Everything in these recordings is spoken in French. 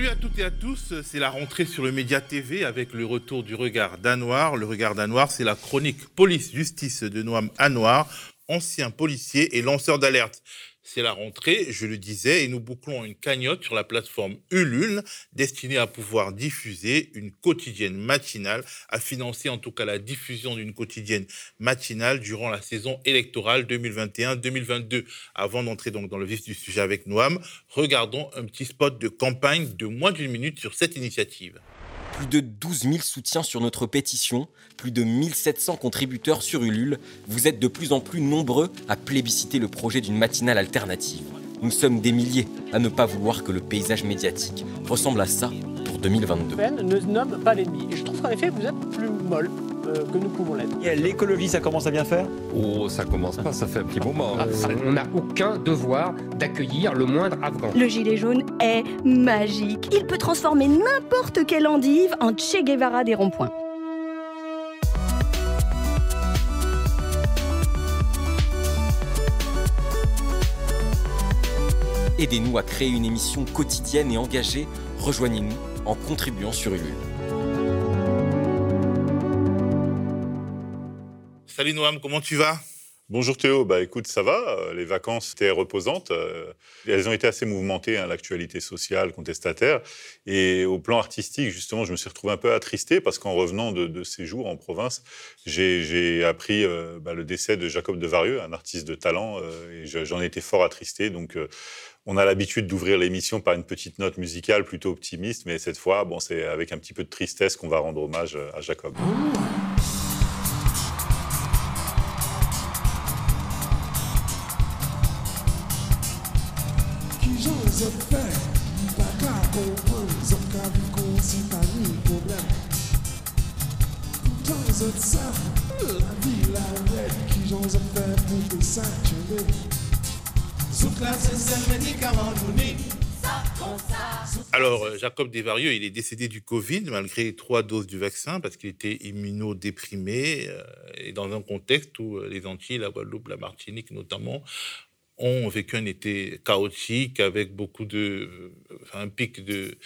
Salut à toutes et à tous, c'est la rentrée sur le Média TV avec le retour du regard danois. Le regard danois, c'est la chronique police-justice de Noam Anwar, ancien policier et lanceur d'alerte. C'est la rentrée, je le disais, et nous bouclons une cagnotte sur la plateforme Ulule destinée à pouvoir diffuser une quotidienne matinale, à financer en tout cas la diffusion d'une quotidienne matinale durant la saison électorale 2021-2022. Avant d'entrer donc dans le vif du sujet avec Noam, regardons un petit spot de campagne de moins d'une minute sur cette initiative plus de 12 000 soutiens sur notre pétition, plus de 1700 contributeurs sur Ulule, vous êtes de plus en plus nombreux à plébisciter le projet d'une matinale alternative. Nous sommes des milliers à ne pas vouloir que le paysage médiatique ressemble à ça pour 2022. ne nomme pas l'ennemi. je trouve qu'en effet, vous êtes plus molle. Euh, que nous pouvons l'être. L'écologie, ça commence à bien faire? Oh, ça commence pas, ça fait un petit moment. Ah, on n'a aucun devoir d'accueillir le moindre Afghan. Le gilet jaune est magique. Il peut transformer n'importe quelle endive en Che Guevara des ronds-points. Aidez-nous à créer une émission quotidienne et engagée. Rejoignez-nous en contribuant sur Ulule. Salut Noam, comment tu vas? Bonjour Théo, bah écoute, ça va. Euh, les vacances étaient reposantes. Euh, elles ont été assez mouvementées, hein, l'actualité sociale, contestataire. Et au plan artistique, justement, je me suis retrouvé un peu attristé parce qu'en revenant de, ces jours en province, j'ai appris euh, bah, le décès de Jacob de Varieux, un artiste de talent, et j'en étais fort attristé. Donc, on a l'habitude d'ouvrir l'émission par une petite note musicale plutôt optimiste, mais cette fois, bon, c'est avec un petit peu de tristesse qu'on va rendre hommage à Jacob. Alors, euh, Jacob Desvarieux, il est décédé du Covid malgré trois doses du vaccin parce qu'il était immunodéprimé euh, et dans un contexte où euh, les Antilles, la Guadeloupe, la Martinique notamment, ont vécu un été chaotique avec beaucoup de, un pic de,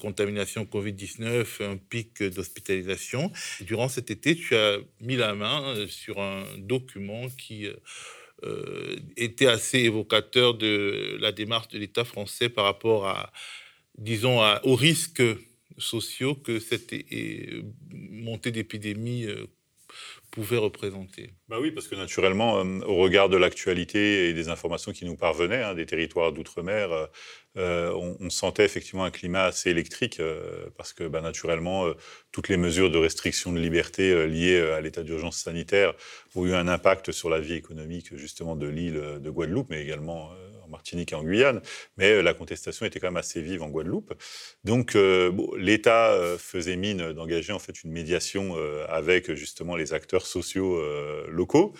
contamination Covid-19, un pic d'hospitalisation. Durant cet été, tu as mis la main sur un document qui euh, était assez évocateur de la démarche de l'État français par rapport à, disons, aux risques sociaux que cette montée d'épidémie euh, pouvait représenter. Bah oui, parce que naturellement, euh, au regard de l'actualité et des informations qui nous parvenaient hein, des territoires d'outre-mer, euh, euh, on, sentait effectivement un climat assez électrique, parce que bah, naturellement, toutes les mesures de restriction de liberté liées à l'état d'urgence sanitaire ont eu un impact sur la vie économique justement de l'île de Guadeloupe, mais également en Martinique et en Guyane, mais euh, la contestation était quand même assez vive en Guadeloupe. Donc euh, l'État euh, faisait mine d'engager en fait une médiation avec justement les acteurs sociaux locaux.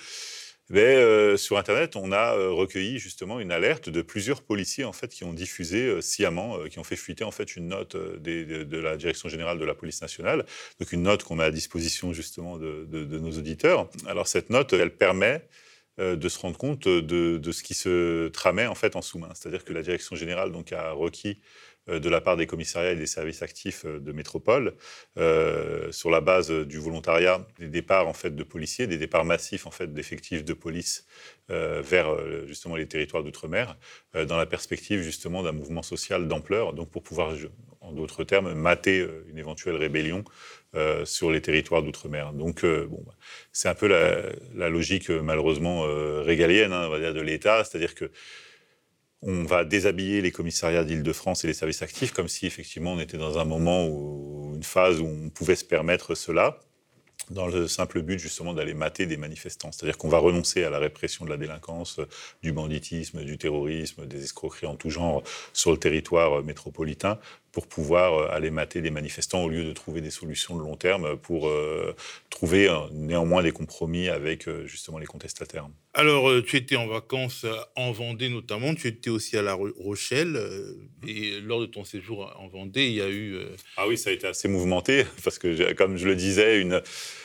Mais sur Internet, on a recueilli justement une alerte de plusieurs policiers en fait qui ont diffusé sciemment, qui ont fait fuiter en fait une note de, la Direction générale de la police nationale, donc une note qu'on met à disposition justement de, de, nos auditeurs. Alors cette note, elle permet euh, de se rendre compte de, ce qui se tramait en fait en sous-main. C'est-à-dire que la direction générale donc a requis de la part des commissariats et des services actifs euh, de métropole, sur la base du volontariat, des départs en fait de policiers, des départs massifs en fait d'effectifs de police vers justement les territoires d'outre-mer, dans la perspective justement d'un mouvement social d'ampleur, donc pour pouvoir en d'autres termes, mater une éventuelle rébellion euh, sur les territoires d'outre-mer. Donc, euh, bon, bah, c'est un peu la, logique, euh, malheureusement, régalienne, hein, on va dire, de l'État, c'est-à-dire que on va déshabiller les commissariats d'Île-de-France et les services actifs comme si effectivement on était dans un moment ou une phase où on pouvait se permettre cela dans le simple but justement d'aller mater des manifestants. C'est-à-dire qu'on va renoncer à la répression de la délinquance, du banditisme, du terrorisme, des escroqueries en tout genre sur le territoire métropolitain pour pouvoir euh, aller mater des manifestants au lieu de trouver des solutions de long terme pour euh, trouver euh, néanmoins des compromis avec justement les contestataires. Alors, tu étais en vacances en Vendée notamment, tu étais aussi à La Rochelle, et lors de ton séjour en Vendée, il y a eu... Ah oui, ça a été assez mouvementé, parce que comme je le disais, une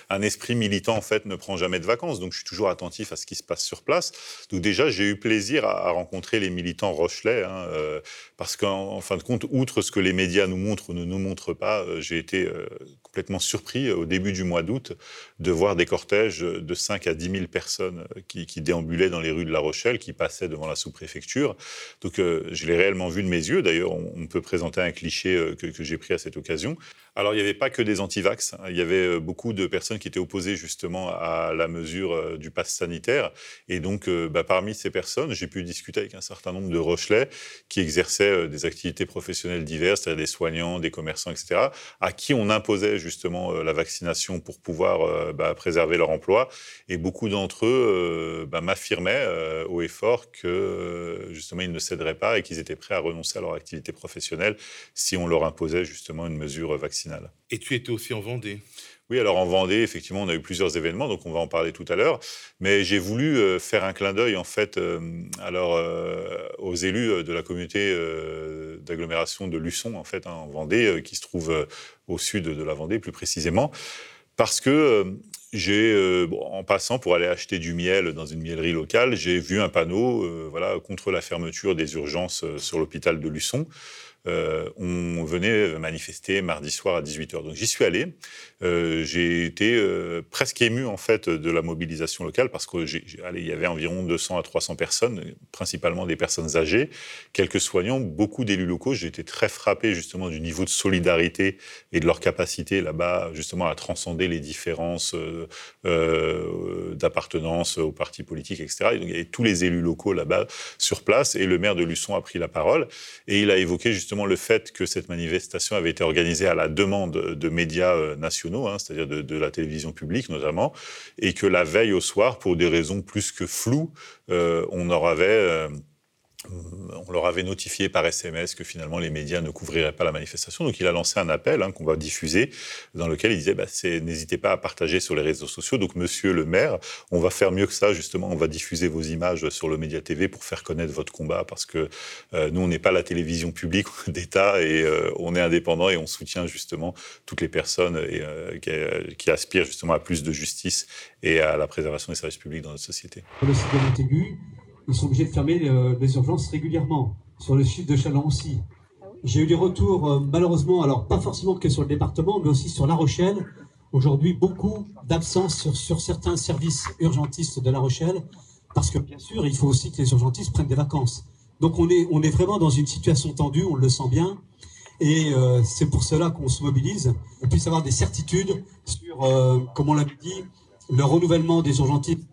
un esprit militant en fait ne prend jamais de vacances. Donc je suis toujours attentif à ce qui se passe sur place. Donc déjà j'ai eu plaisir à, rencontrer les militants rochelais hein, euh, parce qu'en fin de compte, outre ce que les médias nous montrent ou ne nous montrent pas, euh, j'ai été euh, complètement surpris au début du mois d'août de voir des cortèges de 5 à 10 000 personnes qui, déambulaient dans les rues de La Rochelle, qui passaient devant la sous-préfecture. Donc je l'ai réellement vu de mes yeux. D'ailleurs, on, peut présenter un cliché que, j'ai pris à cette occasion. Alors, il n'y avait pas que des antivax. Il y avait euh, beaucoup de personnes qui étaient opposées justement à la mesure euh, du pass sanitaire. Et donc, euh, bah, parmi ces personnes, j'ai pu discuter avec un certain nombre de Rochelais qui exerçaient des activités professionnelles diverses, c'est-à-dire des soignants, des commerçants, etc., à qui on imposait justement la vaccination pour pouvoir bah, préserver leur emploi. Et beaucoup d'entre eux bah, m'affirmaient haut et fort que justement, ils ne céderaient pas et qu'ils étaient prêts à renoncer à leur activité professionnelle si on leur imposait justement une mesure vaccinale. Et tu étais aussi en Vendée? Oui, alors en Vendée, effectivement, on a eu plusieurs événements, donc on va en parler tout à l'heure. Mais j'ai voulu euh, faire un clin d'œil, en fait, euh, alors euh, aux élus de la communauté d'agglomération de Luçon, en fait, hein, en Vendée, qui se trouve au sud de la Vendée, plus précisément, parce que j'ai, en passant pour aller acheter du miel dans une miellerie locale, j'ai vu un panneau, voilà, contre la fermeture des urgences sur l'hôpital de Luçon. Euh, on venait manifester mardi soir à 18h. Donc j'y suis allé. Euh, j'ai été euh, presque ému en fait de la mobilisation locale parce qu'il y avait environ 200 à 300 personnes, principalement des personnes âgées, quelques soignants, beaucoup d'élus locaux. J'ai été très frappé justement du niveau de solidarité et de leur capacité là-bas justement à transcender les différences d'appartenance aux partis politiques, etc. donc, il y avait tous les élus locaux là-bas sur place et le maire de Luçon a pris la parole et il a évoqué justement justement le fait que cette manifestation avait été organisée à la demande de médias euh, nationaux, hein, c'est-à-dire de, la télévision publique notamment, et que la veille au soir, pour des raisons plus que floues, euh, on en avait euh, on leur avait notifié par SMS que finalement les médias ne couvriraient pas la manifestation. Donc il a lancé un appel hein, qu'on va diffuser, dans lequel il disait bah, n'hésitez pas à partager sur les réseaux sociaux. Donc monsieur le maire, on va faire mieux que ça justement. On va diffuser vos images sur le Média TV pour faire connaître votre combat parce que euh, nous on n'est pas la télévision publique d'État et euh, on est indépendant et on soutient justement toutes les personnes euh, qui, qui, aspirent justement à plus de justice et à la préservation des services publics dans notre société. Le ils sont obligés de fermer euh, les urgences régulièrement. Sur le site de Chalon aussi. J'ai eu des retours, euh, malheureusement, alors pas forcément que sur le département, mais aussi sur La Rochelle. Aujourd'hui, beaucoup d'absence sur, sur, certains services urgentistes de La Rochelle, parce que bien sûr, il faut aussi que les urgentistes prennent des vacances. Donc on est, on est vraiment dans une situation tendue, on le sent bien, et euh, c'est pour cela qu'on se mobilise. On puisse avoir des certitudes sur, comme on l'a dit, le renouvellement des urgentistes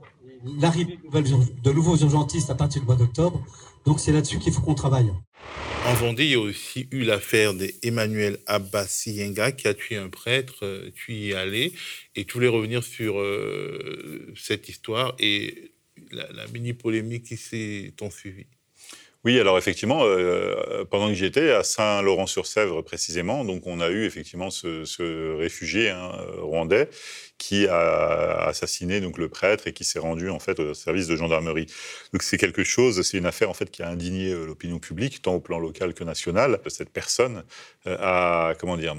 l'arrivée de nouveaux urgentistes à partir du mois d'octobre. Donc c'est là-dessus qu'il faut qu'on travaille. En Vendée, il y a aussi eu l'affaire d'Emmanuel Abbasiyenga qui a tué un prêtre. Euh, tu y es allé et tu voulais revenir sur euh, cette histoire et la, mini-polémique qui s'est ensuivie. Oui, alors effectivement, euh, pendant que j'y étais, à Saint-Laurent-sur-Sèvre précisément, donc on a eu effectivement ce, réfugié hein, rwandais qui a assassiné donc le prêtre et qui s'est rendu en fait au service de gendarmerie. Donc c'est quelque chose, c'est une affaire en fait qui a indigné euh, l'opinion publique tant au plan local que national. Cette personne euh, a comment dire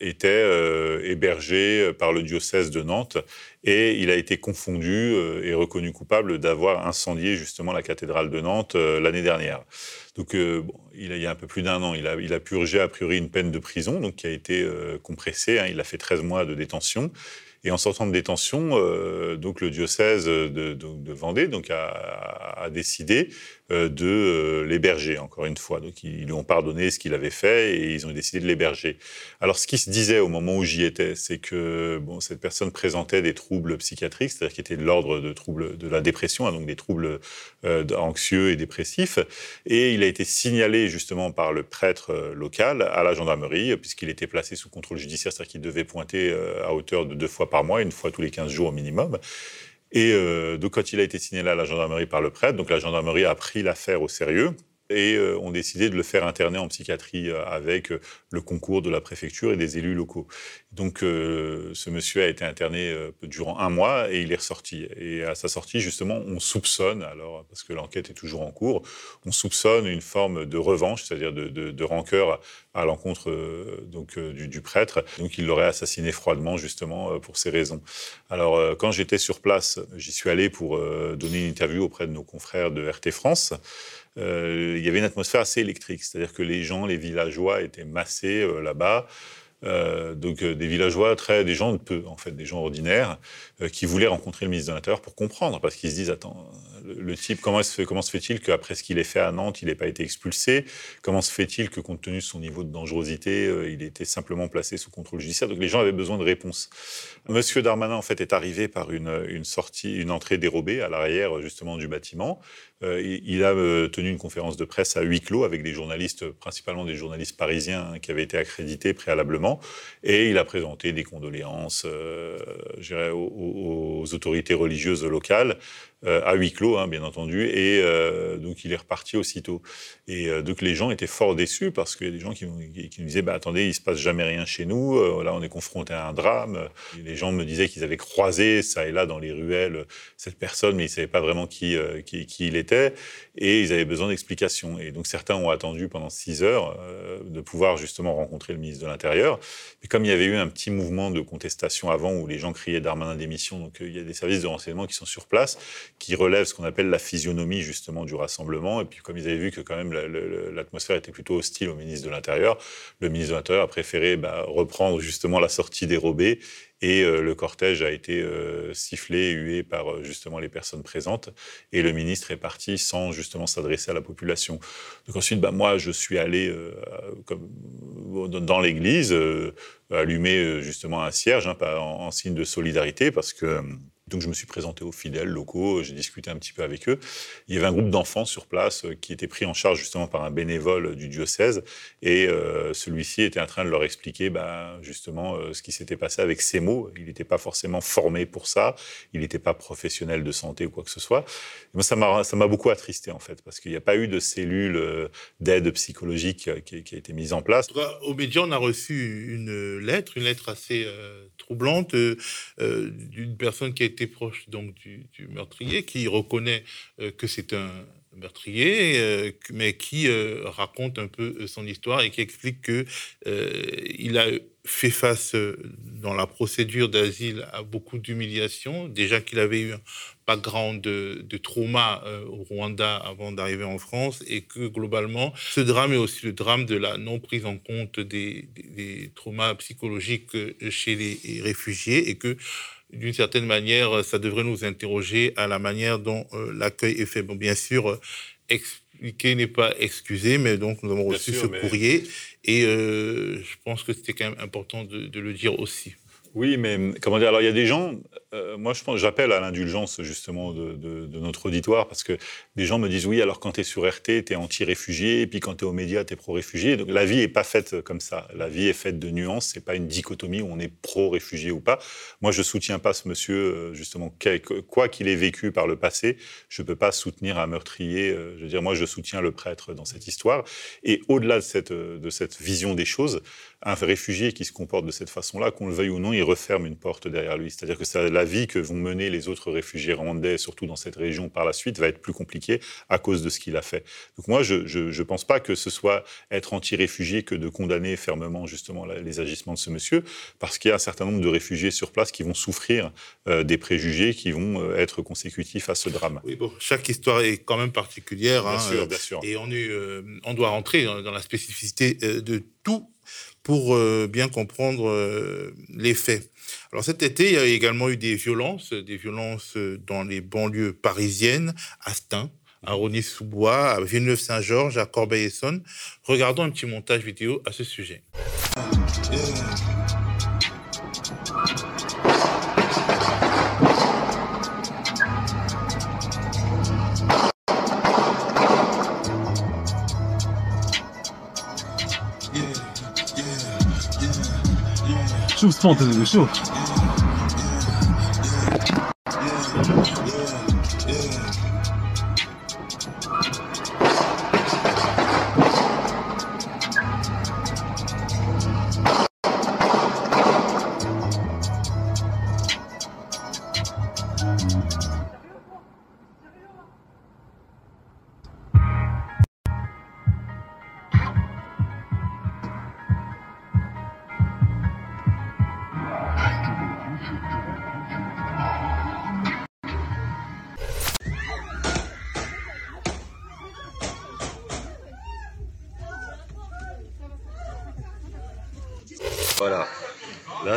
était euh, hébergé par le diocèse de Nantes et il a été confondu et reconnu coupable d'avoir incendié justement la cathédrale de Nantes l'année dernière. Donc, il, y a un peu plus d'un an, il a, il a, purgé a priori une peine de prison, donc qui a été compressée. Hein. il a fait 13 mois de détention. Et en sortant de détention, euh, donc le diocèse de, Vendée donc a, décidé euh, de euh, l'héberger, encore une fois. Donc ils lui ont pardonné ce qu'il avait fait et ils ont décidé de l'héberger. Alors ce qui se disait au moment où j'y étais, c'est que bon, cette personne présentait des troubles psychiatriques, c'est-à-dire qui étaient de l'ordre de troubles de la dépression, hein, donc des troubles anxieux et dépressifs. Et il a été signalé justement par le prêtre local à la gendarmerie, puisqu'il était placé sous contrôle judiciaire, c'est-à-dire qu'il devait pointer à hauteur de deux fois par mois, une fois tous les 15 jours au minimum. Et euh, donc, quand il a été signalé à la gendarmerie par le prêtre, donc la gendarmerie a pris l'affaire au sérieux et euh, ont décidé de le faire interner en psychiatrie euh, avec le concours de la préfecture et des élus locaux. Donc, ce monsieur a été interné durant un mois et il est ressorti. Et à sa sortie, justement, on soupçonne, alors parce que l'enquête est toujours en cours, on soupçonne une forme de revanche, c'est-à-dire de, de, de, rancœur à l'encontre donc du, du, prêtre. Donc il l'aurait assassiné froidement justement pour ces raisons. Alors quand j'étais sur place, j'y suis allé pour donner une interview auprès de nos confrères de RT France. Il y avait une atmosphère assez électrique, c'est-à-dire que les gens, les villageois étaient massés là-bas. Euh, donc euh, des villageois, très, des gens de peu, en fait, des gens ordinaires, euh, qui voulaient rencontrer le ministre de l'Intérieur pour comprendre, parce qu'ils se disent, attends, le, type, comment, se fait-il qu'après ce qu'il ait fait à Nantes, il n'ait pas été expulsé? Comment se fait-il que, compte tenu de son niveau de dangerosité, il était simplement placé sous contrôle judiciaire? Donc les gens avaient besoin de réponses. Monsieur Darmanin, en fait, est arrivé par une, sortie, une entrée dérobée à l'arrière, justement, du bâtiment. il a tenu une conférence de presse à huis clos avec des journalistes, principalement des journalistes parisiens, hein, qui avaient été accrédités préalablement et il a présenté des condoléances euh, aux, aux, autorités religieuses locales euh, à huis clos, hein, bien entendu, et euh, donc il est reparti aussitôt. Et euh, donc les gens étaient fort déçus parce qu'il y a des gens qui, qui, nous disaient bah, attendez, il se passe jamais rien chez nous, là on est confronté à un drame. les gens me disaient qu'ils avaient croisé ça et là dans les ruelles cette personne, mais ils savaient pas vraiment qui, qui, qui il était, et ils avaient besoin d'explications. Et donc certains ont attendu pendant six heures de pouvoir justement rencontrer le ministre de l'Intérieur. Mais comme il y avait eu un petit mouvement de contestation avant où les gens criaient Darmanin démission, donc il y a des services de renseignement qui sont sur place qui relève ce qu'on appelle la physionomie justement du rassemblement. Et puis comme ils avaient vu que quand même l'atmosphère était plutôt hostile au ministre de l'Intérieur, le ministre de l'Intérieur a préféré bah, reprendre justement la sortie dérobée et euh, le cortège a été euh, sifflé, hué par euh, justement les personnes présentes. Et le ministre est parti sans justement s'adresser à la population. Donc ensuite, bah, moi, je suis allé comme, dans l'église allumer justement un cierge hein, en, en, signe de solidarité parce que donc je me suis présenté aux fidèles locaux, j'ai discuté un petit peu avec eux. Il y avait un groupe d'enfants sur place euh, qui était pris en charge justement par un bénévole du diocèse et euh, celui-ci était en train de leur expliquer bah, justement euh, ce qui s'était passé avec ces mots. Il n'était pas forcément formé pour ça, il n'était pas professionnel de santé ou quoi que ce soit. moi ça m'a beaucoup attristé en fait parce qu'il n'y a pas eu de cellule d'aide psychologique qui, a été mise en place. Au média, on a reçu une lettre, une lettre assez troublante d'une personne qui a été proche donc du, meurtrier, qui reconnaît euh, que c'est un meurtrier, euh, mais qui euh, raconte un peu son histoire et qui explique que il a fait face dans la procédure d'asile à beaucoup d'humiliations. Déjà qu'il avait eu un background de, de trauma au Rwanda avant d'arriver en France et que globalement, ce drame est aussi le drame de la non prise en compte des, des, des traumas psychologiques chez les réfugiés et que d'une certaine manière, ça devrait nous interroger à la manière dont euh, l'accueil est fait. Bon, bien sûr, euh, expliquer n'est pas excuser, mais donc nous avons reçu ce courrier et euh, je pense que c'était quand même important de, de, le dire aussi. Oui, mais comment dire Alors, il y a des gens. Euh, moi, je pense, j'appelle à l'indulgence justement de, notre auditoire parce que des gens me disent oui, alors quand tu es sur RT, tu es anti-réfugié, et puis quand tu es aux médias, tu es pro-réfugié. Donc la vie est pas faite comme ça. La vie est faite de nuances. C'est pas une dichotomie où on est pro-réfugié ou pas. Moi, je soutiens pas ce monsieur euh, justement quoi qu'il ait vécu par le passé. Je peux pas soutenir un meurtrier. Euh, je veux dire, moi, je soutiens le prêtre dans cette histoire. Et au-delà de cette vision des choses, un réfugié qui se comporte de cette façon-là, qu'on le veuille ou non, referme une porte derrière lui. C'est-à-dire que la vie que vont mener les autres réfugiés rwandais, surtout dans cette région par la suite, va être plus compliquée à cause de ce qu'il a fait. Donc moi, je ne pense pas que ce soit être anti-réfugié que de condamner fermement justement les agissements de ce monsieur, parce qu'il y a un certain nombre de réfugiés sur place qui vont souffrir euh, des préjugés qui vont euh, être consécutifs à ce drame. Oui, bon, chaque histoire est quand même particulière. Bien hein, sûr, bien sûr. Et on, est, euh, on doit rentrer dans, dans la spécificité de tout pour euh, bien comprendre euh, les faits. Alors cet été, il y a également eu des violences, des violences dans les banlieues parisiennes, à Stein, à Rony-sous-Bois, à Villeneuve-Saint-Georges, à Corbeil-Essonne. Regardons un petit montage vidéo à ce sujet. Чувствовал ты все.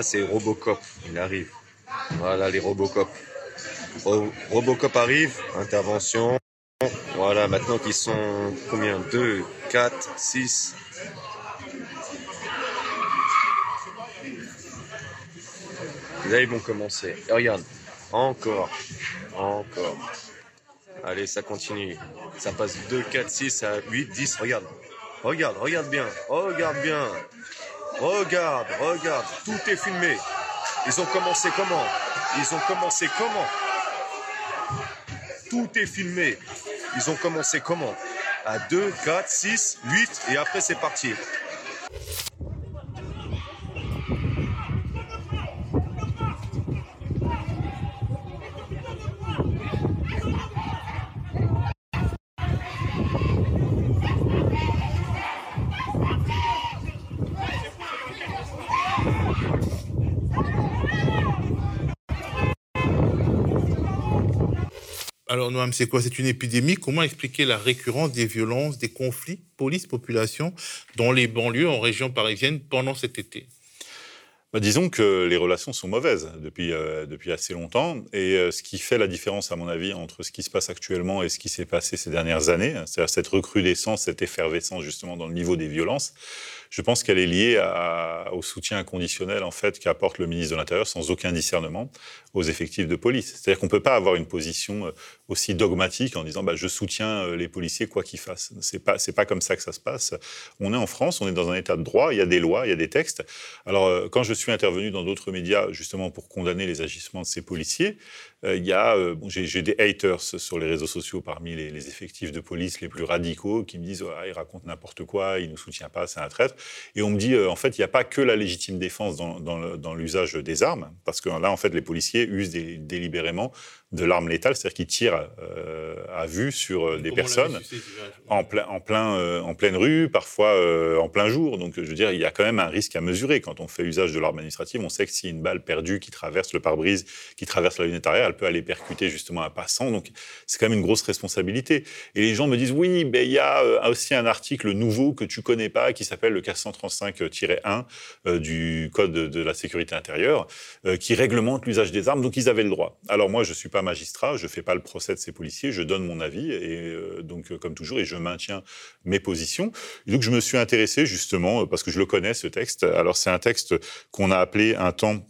C'est Robocop. Il arrive. Voilà les Robocop. Robocop arrive. Intervention. Voilà, maintenant qu'ils sont combien? 2, 4, 6. Là, ils vont commencer. regarde. Encore. Encore. Allez, ça continue. Ça passe 2, 4, 6 à 8, 10. Regarde. Regarde, regarde bien. Regarde bien. Regarde, regarde. Tout est filmé. Ils ont commencé comment? Ils ont commencé comment? Tout est filmé. Ils ont commencé comment? À 2, 4, 6, 8 et après c'est parti. Alors, Noam, c'est quoi? C'est une épidémie. Comment expliquer la récurrence des violences, des conflits? Police-population dans les banlieues en région parisienne pendant cet été bah, disons que les relations sont mauvaises depuis, euh, depuis assez longtemps. Et euh, ce qui fait la différence, à mon avis, entre ce qui se passe actuellement et ce qui s'est passé ces dernières années, c'est-à-dire cette recrudescence, cette effervescence justement dans le niveau des violences, je pense qu'elle est liée au soutien inconditionnel en fait qu'apporte le ministre de l'Intérieur sans aucun discernement aux effectifs de police. C'est-à-dire qu'on ne peut pas avoir une position euh, aussi dogmatique en disant bah, je soutiens euh, les policiers quoi qu'ils fassent. C'est pas pas comme ça que ça se passe. On est en France, on est dans un état de droit, il y a des lois, il y a des textes. Alors euh, quand je suis intervenu dans d'autres médias justement pour condamner les agissements de ces policiers, il y a bon, j'ai des haters sur les réseaux sociaux parmi les, effectifs de police les plus radicaux qui me disent il raconte n'importe quoi, il nous soutient pas, c'est un traître. Et on me dit en fait il n'y a pas que la légitime défense dans, dans l'usage des armes parce que là en fait les policiers usent délibérément de l'arme létale, c'est-à-dire qu'ils tirent euh, à vue sur euh, des personnes en, plein, en, plein, euh, en pleine rue, parfois en plein jour. Donc, je veux dire, il y a quand même un risque à mesurer. Quand on fait usage de l'arme administrative, on sait que si une balle perdue qui traverse le pare-brise, qui traverse la lunette arrière, elle peut aller percuter justement un passant. Donc, c'est quand même une grosse responsabilité. Et les gens me disent, oui, mais il y a aussi un article nouveau que tu connais pas, qui s'appelle le 435-1 du Code de la sécurité intérieure, qui réglemente l'usage des armes. Donc, ils avaient le droit. Alors, moi, je suis pas magistrat, je fais pas le procès de ces policiers, je donne mon avis et euh, donc euh, comme toujours et je maintiens mes positions. Donc je me suis intéressé justement euh, parce que je le connais ce texte. Alors c'est un texte qu'on a appelé un temps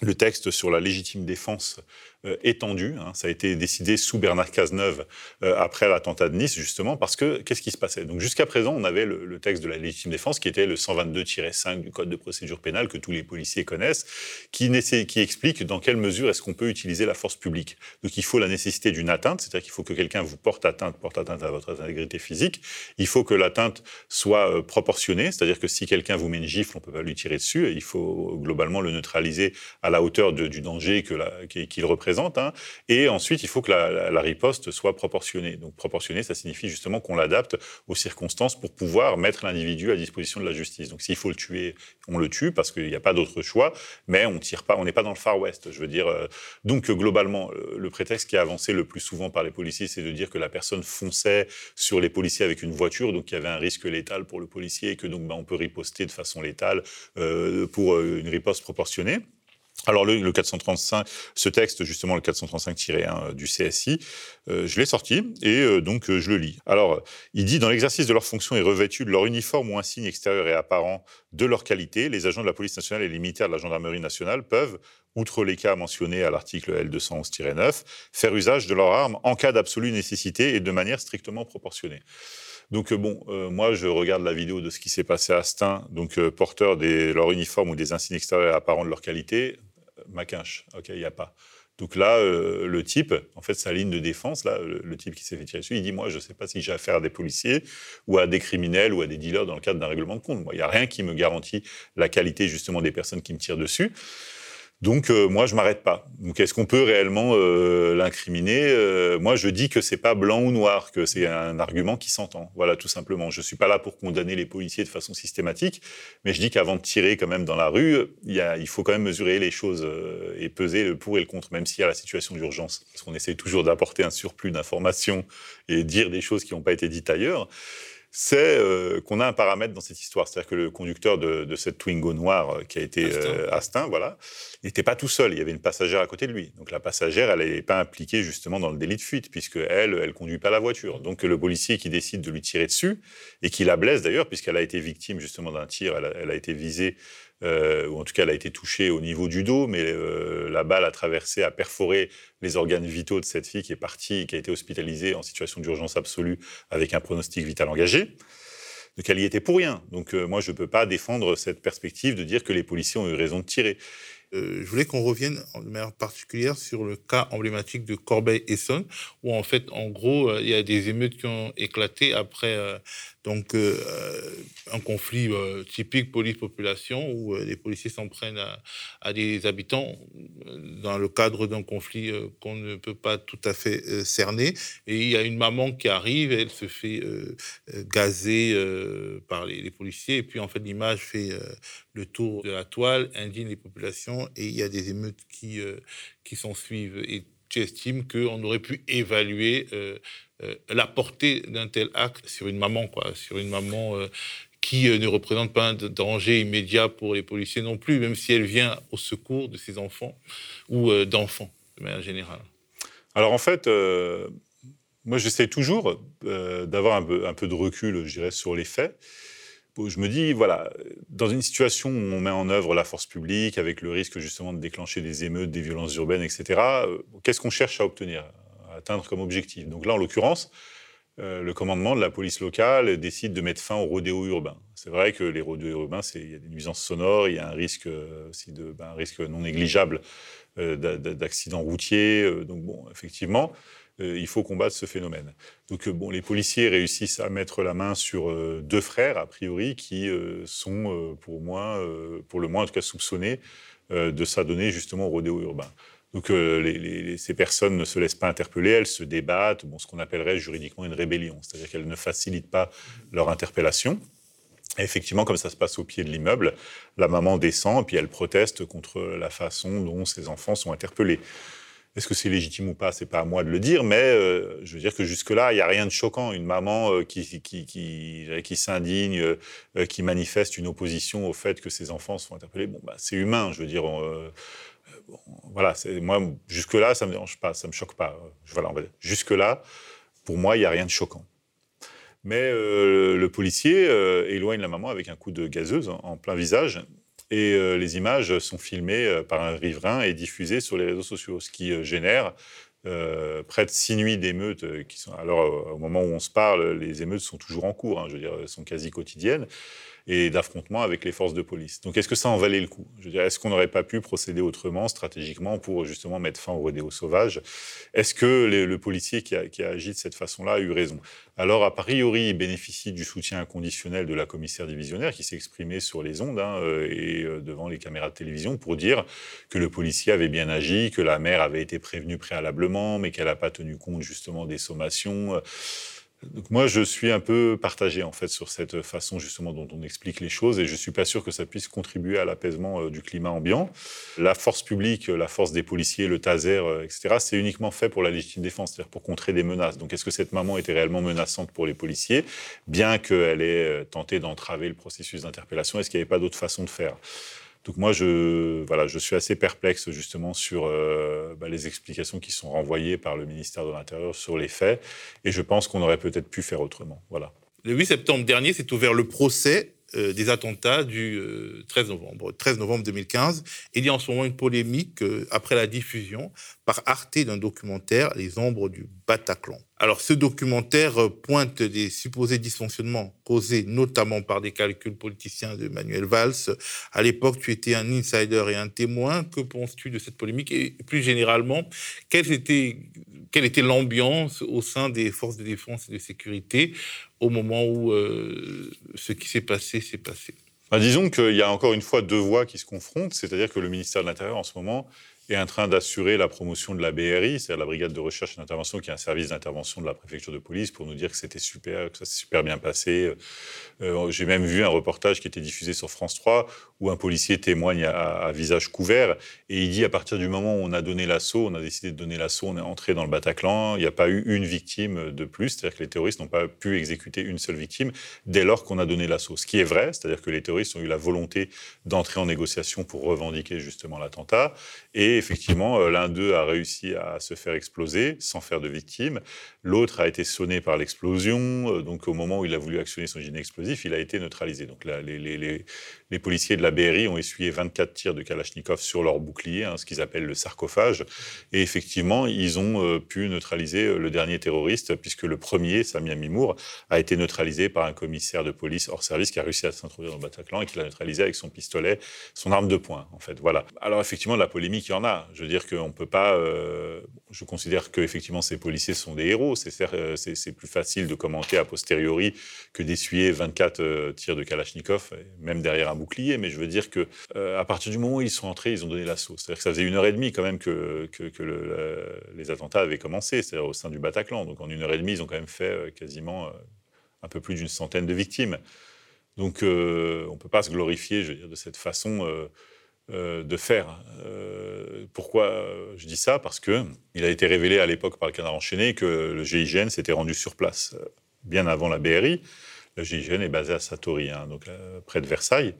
le texte sur la légitime défense euh, étendu. Hein. Ça a été décidé sous Bernard Cazeneuve euh, après l'attentat de Nice, justement, parce que qu'est-ce qui se passait? Donc jusqu'à présent, on avait le, texte de la légitime défense qui était le 122-5 du Code de procédure pénale que tous les policiers connaissent, qui, explique dans quelle mesure est-ce qu'on peut utiliser la force publique. Donc il faut la nécessité d'une atteinte, c'est-à-dire qu'il faut que quelqu'un vous porte atteinte, porte atteinte à votre intégrité physique. Il faut que l'atteinte soit euh, proportionnée, c'est-à-dire que si quelqu'un vous met une gifle, on peut pas lui tirer dessus. Et il faut globalement le neutraliser à la hauteur du danger qu'il représente Hein. Et ensuite, il faut que la, riposte soit proportionnée. Donc proportionnée, ça signifie justement qu'on l'adapte aux circonstances pour pouvoir mettre l'individu à disposition de la justice. Donc s'il faut le tuer, on le tue parce qu'il n'y a pas d'autre choix, mais on tire pas, on n'est pas dans le Far West. Je veux dire, euh, donc globalement, le prétexte qui est avancé le plus souvent par les policiers, c'est de dire que la personne fonçait sur les policiers avec une voiture, donc il y avait un risque létal pour le policier et que donc ben, on peut riposter de façon létale euh, pour euh, une riposte proportionnée. Alors le, 435, ce texte justement le 435-1 du CSI, euh, je l'ai sorti et euh, donc euh, je le lis. Alors il dit dans l'exercice de leurs fonctions et revêtus de leur uniforme ou un signe extérieur et apparent de leur qualité, les agents de la police nationale et les militaires de la gendarmerie nationale peuvent, outre les cas mentionnés à l'article L211-9, faire usage de leur arme en cas d'absolue nécessité et de manière strictement proportionnée. Donc bon, moi je regarde la vidéo de ce qui s'est passé à Stein, donc porteur de leur uniforme ou des insignes extérieurs apparents de leur qualité. Maquinche. OK, il n'y a pas. Donc là, euh, le type, en fait, sa ligne de défense, là, le, type qui s'est fait tirer dessus, il dit Moi, je ne sais pas si j'ai affaire à des policiers ou à des criminels ou à des dealers dans le cadre d'un règlement de compte. Moi, il n'y a rien qui me garantit la qualité, justement, des personnes qui me tirent dessus. Donc euh, moi je m'arrête pas. Donc est-ce qu'on peut réellement euh, l'incriminer euh, Moi je dis que c'est pas blanc ou noir, que c'est un argument qui s'entend. Voilà tout simplement. Je suis pas là pour condamner les policiers de façon systématique, mais je dis qu'avant de tirer quand même dans la rue, il, y a, il faut quand même mesurer les choses et peser le pour et le contre, même s'il y a la situation d'urgence. Parce qu'on essaie toujours d'apporter un surplus d'informations et dire des choses qui n'ont pas été dites ailleurs. C'est euh, qu'on a un paramètre dans cette histoire. C'est-à-dire que le conducteur de, cette Twingo noire euh, qui a été Astin, voilà, il n'était pas tout seul. Il y avait une passagère à côté de lui. Donc la passagère, elle n'est pas impliquée justement dans le délit de fuite, puisque elle, elle conduit pas la voiture. Donc le policier qui décide de lui tirer dessus et qui la blesse d'ailleurs, puisqu'elle a été victime justement d'un tir, elle a été visée euh, ou en tout cas elle a été touchée au niveau du dos, mais euh, la balle a traversé, a perforé les organes vitaux de cette fille qui est partie, qui a été hospitalisée en situation d'urgence absolue avec un pronostic vital engagé. Donc elle y était pour rien. Donc euh, moi je ne peux pas défendre cette perspective de dire que les policiers ont eu raison de tirer. je voulais qu'on revienne de manière particulière sur le cas emblématique de Corbeil-Essonne, où en fait, en gros, il y a des émeutes qui ont éclaté après donc, euh, un conflit euh, typique police-population où euh, les policiers s'en prennent à, des habitants dans le cadre d'un conflit qu'on ne peut pas tout à fait cerner. Et il y a une maman qui arrive, elle se fait gazer par les, policiers. Et puis, en fait, l'image fait le tour de la toile, indigne les populations. Et il y a des émeutes qui, qui s'en suivent. Et tu estimes qu'on aurait pu évaluer euh, la portée d'un tel acte sur une maman, quoi, sur une maman euh, qui euh, ne représente pas un danger immédiat pour les policiers non plus, même si elle vient au secours de ses enfants ou d'enfants, de manière générale. Alors en fait, moi j'essaie toujours d'avoir un peu, un peu, de recul, je dirais, sur les faits. Je me dis, voilà, dans une situation où on met en œuvre la force publique, avec le risque justement de déclencher des émeutes, des violences urbaines, etc., qu'est-ce qu'on cherche à obtenir atteindre comme objectif? Donc là, en l'occurrence, euh, le commandement de la police locale décide de mettre fin aux rodéos urbains. C'est vrai que les rodéos urbains, il y a des nuisances sonores, il y a un risque euh, de, ben, un risque non négligeable euh, d'accidents routiers. donc bon, effectivement, il faut combattre ce phénomène. Donc bon, les policiers réussissent à mettre la main sur deux frères a priori qui sont pour pour le moins en tout cas soupçonnés de s'adonner justement aux rodéos urbains. Donc euh, ces personnes ne se laissent pas interpeller, elles se débattent, bon, ce qu'on appellerait juridiquement une rébellion, c'est-à-dire qu'elles ne facilitent pas leur interpellation. Effectivement, comme ça se passe au pied de l'immeuble, la maman descend et puis elle proteste contre la façon dont ses enfants sont interpellés. Est-ce que c'est légitime ou pas C'est pas à moi de le dire, mais euh, je veux dire que jusque-là, il n'y a rien de choquant. Une maman euh, qui, qui, qui, qui s'indigne, qui manifeste une opposition au fait que ses enfants sont interpellés, bon, bah, c'est humain. Je veux dire, voilà, moi, jusque-là, ça ne me dérange pas, ça ne me choque pas. Voilà, Jusque-là, pour moi, il n'y a rien de choquant. Mais euh, le policier euh, éloigne la maman avec un coup de gazeuse en, plein visage. Et euh, les images sont filmées par un riverain et diffusées sur les réseaux sociaux, ce qui génère près de six nuits d'émeutes qui sont. Alors, au moment où on se parle, les émeutes sont toujours en cours, hein, je veux dire, sont quasi quotidiennes et d'affrontements avec les forces de police. Donc est-ce que ça en valait le coup? Je est-ce qu'on n'aurait pas pu procéder autrement, stratégiquement, pour justement mettre fin au rodéo sauvage? Est-ce que le policier qui a, agi de cette façon-là a eu raison? Alors, a priori, il bénéficie du soutien inconditionnel de la commissaire divisionnaire qui s'est exprimée sur les ondes hein, euh, et euh, devant les caméras de télévision pour dire que le policier avait bien agi, que la mère avait été prévenue préalablement, mais qu'elle n'a pas tenu compte justement des sommations. Donc moi, je suis un peu partagé en fait sur cette façon justement dont on explique les choses et je suis pas sûr que ça puisse contribuer à l'apaisement euh, du climat ambiant. La force publique, la force des policiers, le taser, euh, etc., c'est uniquement fait pour la légitime défense, c'est-à-dire pour contrer des menaces. Donc est-ce que cette maman était réellement menaçante pour les policiers, bien qu'elle ait euh, tenté d'entraver le processus d'interpellation Est-ce qu'il n'y avait pas d'autre façon de faire? Donc moi, je, voilà, je suis assez perplexe justement sur euh, bah, les explications qui sont renvoyées par le ministère de l'Intérieur sur les faits, et je pense qu'on aurait peut-être pu faire autrement. Voilà. Le 8 septembre dernier s'est ouvert le procès euh, des attentats du 13 euh, novembre, 13 novembre 2015. Il y a en ce moment une polémique euh, après la diffusion par Arte d'un documentaire Les ombres du Bataclan. Alors ce documentaire pointe des supposés dysfonctionnements causés notamment par des calculs politiciens de Manuel Valls. À l'époque, tu étais un insider et un témoin. Que penses-tu de cette polémique? Et plus généralement, quelle était, quelle était l'ambiance au sein des forces de défense et de sécurité au moment où euh, ce qui s'est passé s'est passé? Bah, Disons qu'il y a encore une fois deux voies qui se confrontent, c'est-à-dire que le ministère de l'Intérieur en ce moment est en train d'assurer la promotion de la BRI, c'est-à-dire la Brigade de recherche et d'intervention, qui est un service d'intervention de la préfecture de police, pour nous dire que c'était super, que ça s'est super bien passé. Euh, j'ai même vu un reportage qui était diffusé sur France 3 où un policier témoigne à, visage couvert et il dit à partir du moment où on a donné l'assaut, on a décidé de donner l'assaut, on est entré dans le Bataclan, il n'y a pas eu une victime de plus, c'est-à-dire que les terroristes n'ont pas pu exécuter une seule victime dès lors qu'on a donné l'assaut. Ce qui est vrai, c'est-à-dire que les terroristes ont eu la volonté d'entrer en négociation pour revendiquer justement l'attentat et effectivement euh, l'un d'eux a réussi à se faire exploser sans faire de victime, l'autre a été sonné par l'explosion, euh, donc au moment où il a voulu actionner son gilet explosif, il a été neutralisé. Donc là, les, les, policiers de la BRI ont essuyé 24 tirs de Kalachnikov sur leur bouclier, hein, ce qu'ils appellent le sarcophage. Et effectivement, ils ont euh, pu neutraliser euh, le dernier terroriste, puisque le premier, Samia Mimour, a été neutralisé par un commissaire de police hors service qui a réussi à s'introduire dans le Bataclan et qui l'a neutralisé avec son pistolet, son arme de poing, en fait. Voilà. Alors effectivement, la polémique, il y en a. Je veux dire qu'on ne peut pas... Euh, je considère qu'effectivement, ces policiers sont des héros. C'est plus facile de commenter a posteriori que d'essuyer 24 tirs de Kalachnikov, même derrière un bouclier. Mais veux dire que à partir du moment où ils sont entrés, ils ont donné l'assaut. C'est-à-dire que ça faisait une heure et demie quand même que, les attentats avaient commencé, c'est-à-dire au sein du Bataclan. Donc en une heure et demie, ils ont quand même fait euh, quasiment euh, un peu plus d'une centaine de victimes. Donc euh, on ne peut pas se glorifier, je veux dire, de cette façon de faire. pourquoi je dis ça? Parce que il a été révélé à l'époque par le Canard enchaîné que le GIGN s'était rendu sur place bien avant la BRI. Le GIGN est basé à Satori, hein, donc près de Versailles.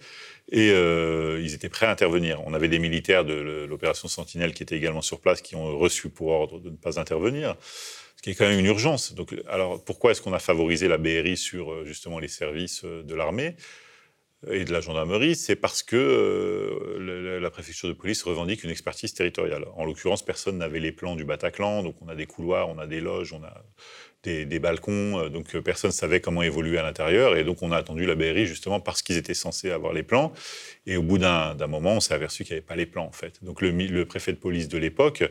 Et euh, ils étaient prêts à intervenir. On avait des militaires de l'opération Sentinelle qui étaient également sur place, qui ont reçu pour ordre de ne pas intervenir, ce qui est quand même une urgence. Donc, alors pourquoi est-ce qu'on a favorisé la BRI sur euh, justement les services euh, de l'armée? Et de la gendarmerie, c'est parce que la préfecture de police revendique une expertise territoriale. En l'occurrence, personne n'avait les plans du Bataclan, donc on a des couloirs, on a des loges, on a des, balcons, euh, donc euh, personne ne savait comment évoluer à l'intérieur. Et donc on a attendu la BRI justement parce qu'ils étaient censés avoir les plans. Et au bout d'un moment, on s'est aperçu qu'il n'y avait pas les plans en fait. Donc le, préfet de police de l'époque,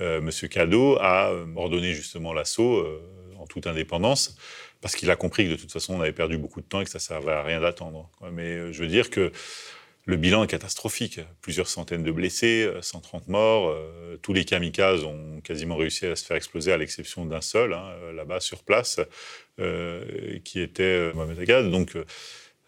euh, Monsieur Cadeau, a ordonné justement l'assaut en toute indépendance parce qu'il a compris que de toute façon on avait perdu beaucoup de temps et que ça ne servait à rien d'attendre. Mais je veux dire que le bilan est catastrophique. Plusieurs centaines de blessés, 130 euh, morts. Euh, tous les kamikazes ont quasiment réussi à se faire exploser, à l'exception d'un seul, hein, euh, là-bas sur place, qui était Mohamed Agad. Donc,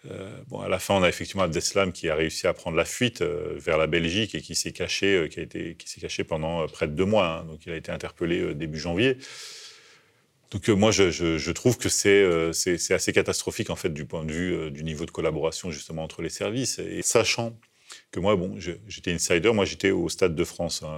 à la fin, on a effectivement Abdeslam qui a réussi à prendre la fuite vers la Belgique et qui s'est caché, qui a été, qui s'est caché pendant près de deux mois. Hein. donc, il a été interpellé début janvier. Donc moi, je, trouve que c'est c'est assez catastrophique en fait du point de vue du niveau de collaboration justement entre les services. Et sachant que moi, bon, j'étais insider, moi j'étais au Stade de France hein,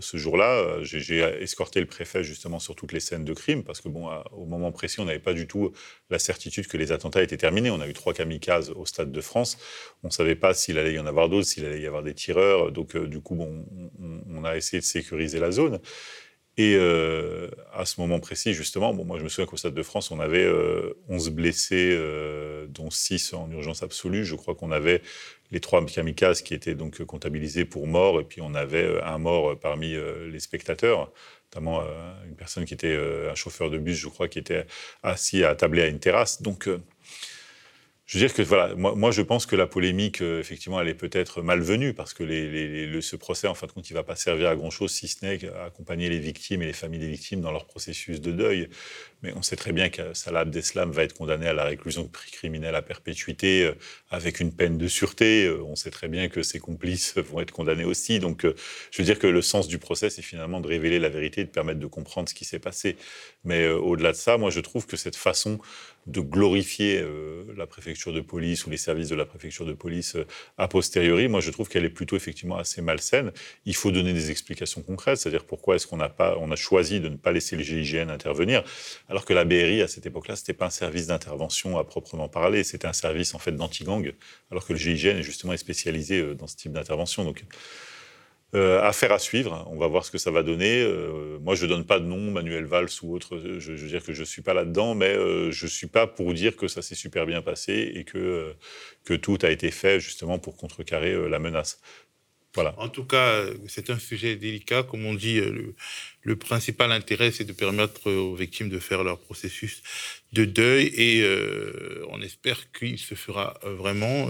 ce jour-là. J'ai escorté le préfet justement sur toutes les scènes de crime parce que bon, au moment précis, on n'avait pas du tout la certitude que les attentats étaient terminés. On a eu trois kamikazes au Stade de France. On ne savait pas s'il allait y en avoir d'autres, s'il allait y avoir des tireurs. Donc du coup, bon, on a essayé de sécuriser la zone. Et euh, à ce moment précis, justement, bon, moi je me souviens qu'au Stade de France, on avait 11 euh, blessés, euh, dont 6 en urgence absolue. Je crois qu'on avait les trois kamikazes qui étaient donc comptabilisés pour morts, et puis on avait un mort parmi les spectateurs, notamment une personne qui était un chauffeur de bus, je crois, qui était assis à tabler à une terrasse. Donc je veux dire que voilà, moi, je pense que la polémique, euh, effectivement, elle est peut-être malvenue parce que les, ce procès, en fin de compte, il va pas servir à grand chose si ce n'est accompagner les victimes et les familles des victimes dans leur processus de deuil. Mais on sait très bien que Salah Abdeslam va être condamné à la réclusion criminelle à perpétuité euh, avec une peine de sûreté. Euh, on sait très bien que ses complices vont être condamnés aussi. Donc, je veux dire que le sens du procès, c'est finalement de révéler la vérité et de permettre de comprendre ce qui s'est passé. Mais au-delà de ça, moi, je trouve que cette façon de glorifier euh, la préfecture de police ou les services de la préfecture de police euh, a posteriori, moi je trouve qu'elle est plutôt effectivement assez malsaine. Il faut donner des explications concrètes, c'est-à-dire pourquoi est-ce qu'on n'a pas, on a choisi de ne pas laisser le GIGN intervenir, alors que la BRI à cette époque-là c'était pas un service d'intervention à proprement parler, c'était un service en fait d'anti-gang, alors que le GIGN est justement spécialisé euh, dans ce type d'intervention. Euh, affaire à suivre. On va voir ce que ça va donner. Euh, moi, je donne pas de nom, Manuel Valls ou autre. Je, veux dire que je suis pas là-dedans, mais euh, je suis pas pour dire que ça s'est super bien passé et que euh, que tout a été fait justement pour contrecarrer la menace. Voilà. En tout cas, c'est un sujet délicat. Comme on dit, le, le principal intérêt, c'est de permettre aux victimes de faire leur processus de deuil et on espère qu'il se fera vraiment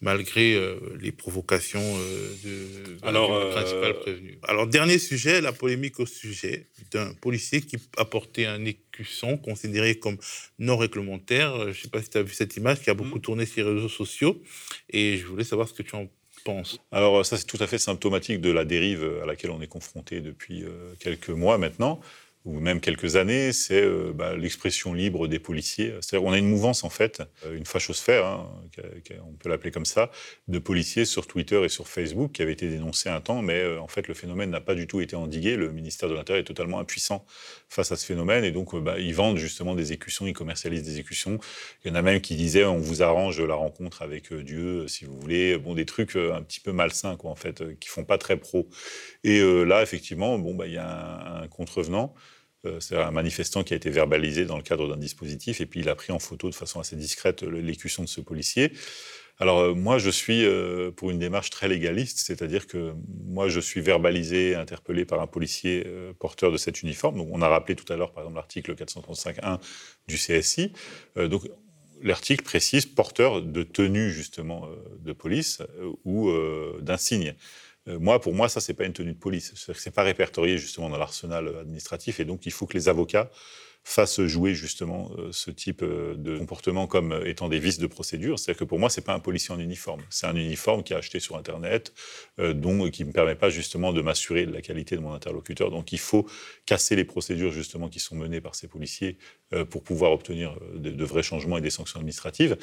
malgré euh, les provocations euh, de, Alors, du principal euh, prévenu. Alors, dernier sujet, la polémique au sujet d'un policier qui a porté un écusson considéré comme non réglementaire. Je ne sais pas si tu as vu cette image qui a beaucoup tourné sur les réseaux sociaux et je voulais savoir ce que tu en penses. Alors ça, c'est tout à fait symptomatique de la dérive à laquelle on est confronté depuis quelques mois maintenant ou même quelques années, c'est euh, bah, l'expression libre des policiers. C'est-à-dire on a une mouvance, en fait, euh, une fachosphère, hein, on peut l'appeler comme ça, de policiers sur Twitter et sur Facebook qui avait été dénoncé un temps, mais euh, en fait, le phénomène n'a pas du tout été endigué. Le ministère de l'Intérieur est totalement impuissant face à ce phénomène, et donc bah, ils vendent justement des écussons, ils commercialisent des écussons. Il y en a même qui disaient on vous arrange la rencontre avec Dieu, si vous voulez. Bon, des trucs un petit peu malsains, quoi, en fait, qui font pas très pro. Et là, effectivement, bon, bah, il y a un contrevenant. Euh, c'est un manifestant qui a été verbalisé dans le cadre d'un dispositif et puis il a pris en photo de façon assez discrète l'écusson de ce policier. Alors euh, moi, je suis euh, pour une démarche très légaliste, c'est-à-dire que moi, je suis verbalisé, interpellé par un policier porteur de cet uniforme. Donc, on a rappelé tout à l'heure, par exemple, l'article 435.1 du CSI. Donc, l'article précise porteur de tenue justement de police ou d'insigne. Euh, moi, pour moi, ça, c'est pas une tenue de police. C'est pas répertorié justement dans l'arsenal administratif, et donc il faut que les avocats fassent jouer justement euh, ce type euh, de comportement comme euh, étant des vices de procédure. C'est-à-dire que pour moi, c'est pas un policier en uniforme. C'est un uniforme qui est acheté sur Internet, euh, dont qui me permet pas justement de m'assurer de la qualité de mon interlocuteur. Donc il faut casser les procédures justement qui sont menées par ces policiers pour pouvoir obtenir de, vrais changements et des sanctions administratives.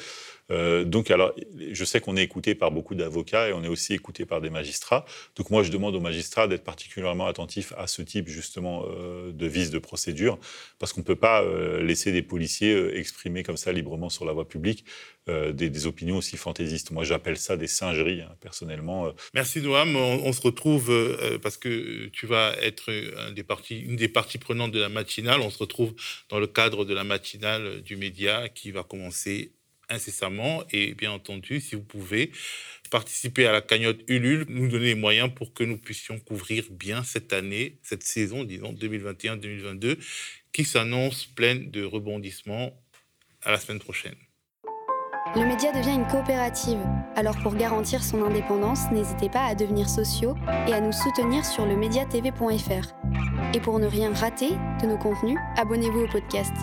Donc, alors, je sais qu'on est écouté par beaucoup d'avocats et on est aussi écouté par des magistrats. Donc, moi, je demande aux magistrats d'être particulièrement attentifs à ce type, justement, de vices de procédure, parce qu'on peut pas euh, laisser des policiers euh, exprimer comme ça librement sur la voie publique euh, des, opinions aussi fantaisistes. Moi, j'appelle ça des singeries, hein, personnellement. Merci Noam, on, se retrouve parce que tu vas être une des parties prenantes de la matinale. On se retrouve dans le cadre de la matinale du média qui va commencer incessamment et bien entendu, si vous pouvez participer à la cagnotte Ulule, nous donner les moyens pour que nous puissions couvrir bien cette année, cette saison, disons 2021-2022, qui s'annonce pleine de rebondissements à la semaine prochaine. Le média devient une coopérative. Alors pour garantir son indépendance, n'hésitez pas à devenir sociaux et à nous soutenir sur le mediatv.fr. Et pour ne rien rater de nos contenus, abonnez-vous au podcast.